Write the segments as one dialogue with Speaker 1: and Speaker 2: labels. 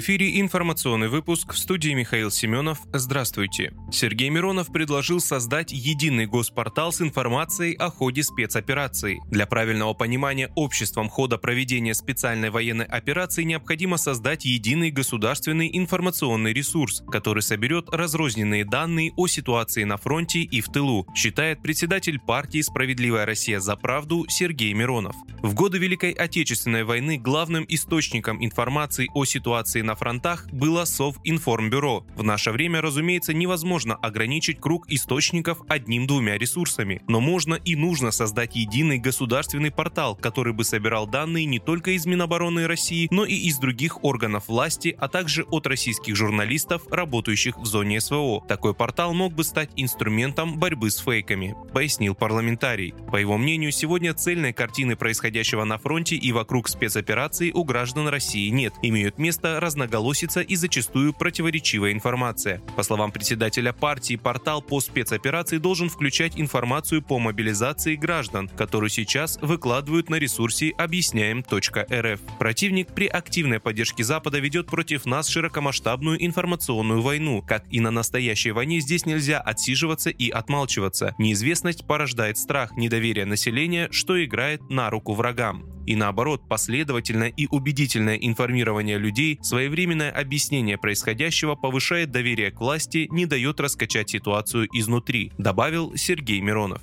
Speaker 1: В эфире информационный выпуск в студии Михаил Семенов. Здравствуйте. Сергей Миронов предложил создать единый госпортал с информацией о ходе спецоперации. Для правильного понимания обществом хода проведения специальной военной операции необходимо создать единый государственный информационный ресурс, который соберет разрозненные данные о ситуации на фронте и в тылу, считает председатель партии «Справедливая Россия за правду» Сергей Миронов. В годы Великой Отечественной войны главным источником информации о ситуации операций на фронтах было Совинформбюро. В наше время, разумеется, невозможно ограничить круг источников одним-двумя ресурсами, но можно и нужно создать единый государственный портал, который бы собирал данные не только из Минобороны России, но и из других органов власти, а также от российских журналистов, работающих в зоне СВО. Такой портал мог бы стать инструментом борьбы с фейками, пояснил парламентарий. По его мнению, сегодня цельной картины происходящего на фронте и вокруг спецоперации у граждан России нет. Имеют место разноголосица и зачастую противоречивая информация. По словам председателя партии, портал по спецоперации должен включать информацию по мобилизации граждан, которую сейчас выкладывают на ресурсе объясняем.рф. Противник при активной поддержке Запада ведет против нас широкомасштабную информационную войну. Как и на настоящей войне, здесь нельзя отсиживаться и отмалчиваться. Неизвестность порождает страх, недоверие населения, что играет на руку врагам. И наоборот, последовательное и убедительное информирование людей, своевременное объяснение происходящего повышает доверие к власти, не дает раскачать ситуацию изнутри, добавил Сергей Миронов.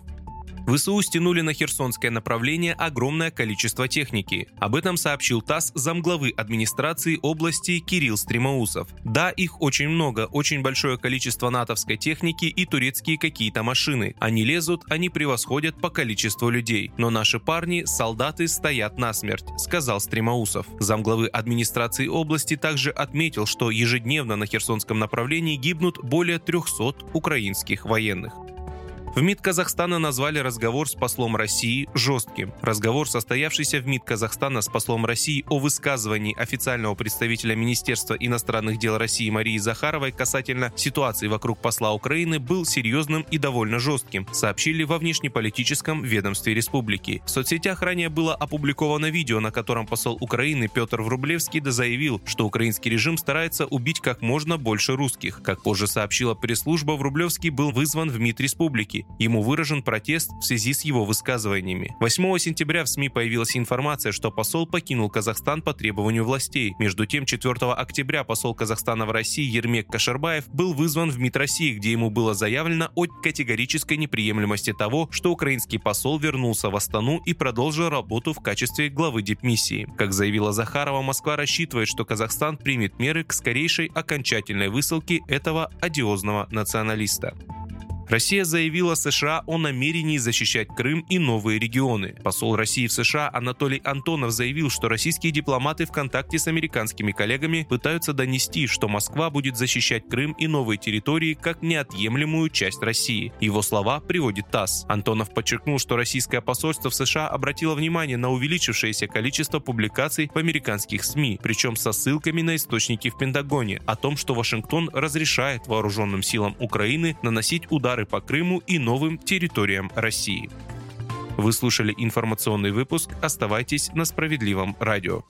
Speaker 1: ВСУ стянули на Херсонское направление огромное количество техники. Об этом сообщил ТАСС замглавы администрации области Кирилл Стримаусов. Да, их очень много, очень большое количество натовской техники и турецкие какие-то машины. Они лезут, они превосходят по количеству людей. Но наши парни, солдаты, стоят насмерть, сказал Стримаусов. Замглавы администрации области также отметил, что ежедневно на Херсонском направлении гибнут более 300 украинских военных. В МИД Казахстана назвали разговор с послом России жестким. Разговор, состоявшийся в МИД Казахстана с послом России о высказывании официального представителя Министерства иностранных дел России Марии Захаровой касательно ситуации вокруг посла Украины, был серьезным и довольно жестким, сообщили во внешнеполитическом ведомстве республики. В соцсетях ранее было опубликовано видео, на котором посол Украины Петр Врублевский заявил, что украинский режим старается убить как можно больше русских. Как позже сообщила пресс-служба, Врублевский был вызван в МИД республики. Ему выражен протест в связи с его высказываниями. 8 сентября в СМИ появилась информация, что посол покинул Казахстан по требованию властей. Между тем, 4 октября посол Казахстана в России Ермек Кашербаев был вызван в МИД России, где ему было заявлено о категорической неприемлемости того, что украинский посол вернулся в Астану и продолжил работу в качестве главы дипмиссии. Как заявила Захарова, Москва рассчитывает, что Казахстан примет меры к скорейшей окончательной высылке этого одиозного националиста. Россия заявила США о намерении защищать Крым и новые регионы. Посол России в США Анатолий Антонов заявил, что российские дипломаты в контакте с американскими коллегами пытаются донести, что Москва будет защищать Крым и новые территории как неотъемлемую часть России. Его слова приводит ТАСС. Антонов подчеркнул, что российское посольство в США обратило внимание на увеличившееся количество публикаций в американских СМИ, причем со ссылками на источники в Пентагоне, о том, что Вашингтон разрешает вооруженным силам Украины наносить удары удары по Крыму и новым территориям России. Вы слушали информационный выпуск. Оставайтесь на справедливом радио.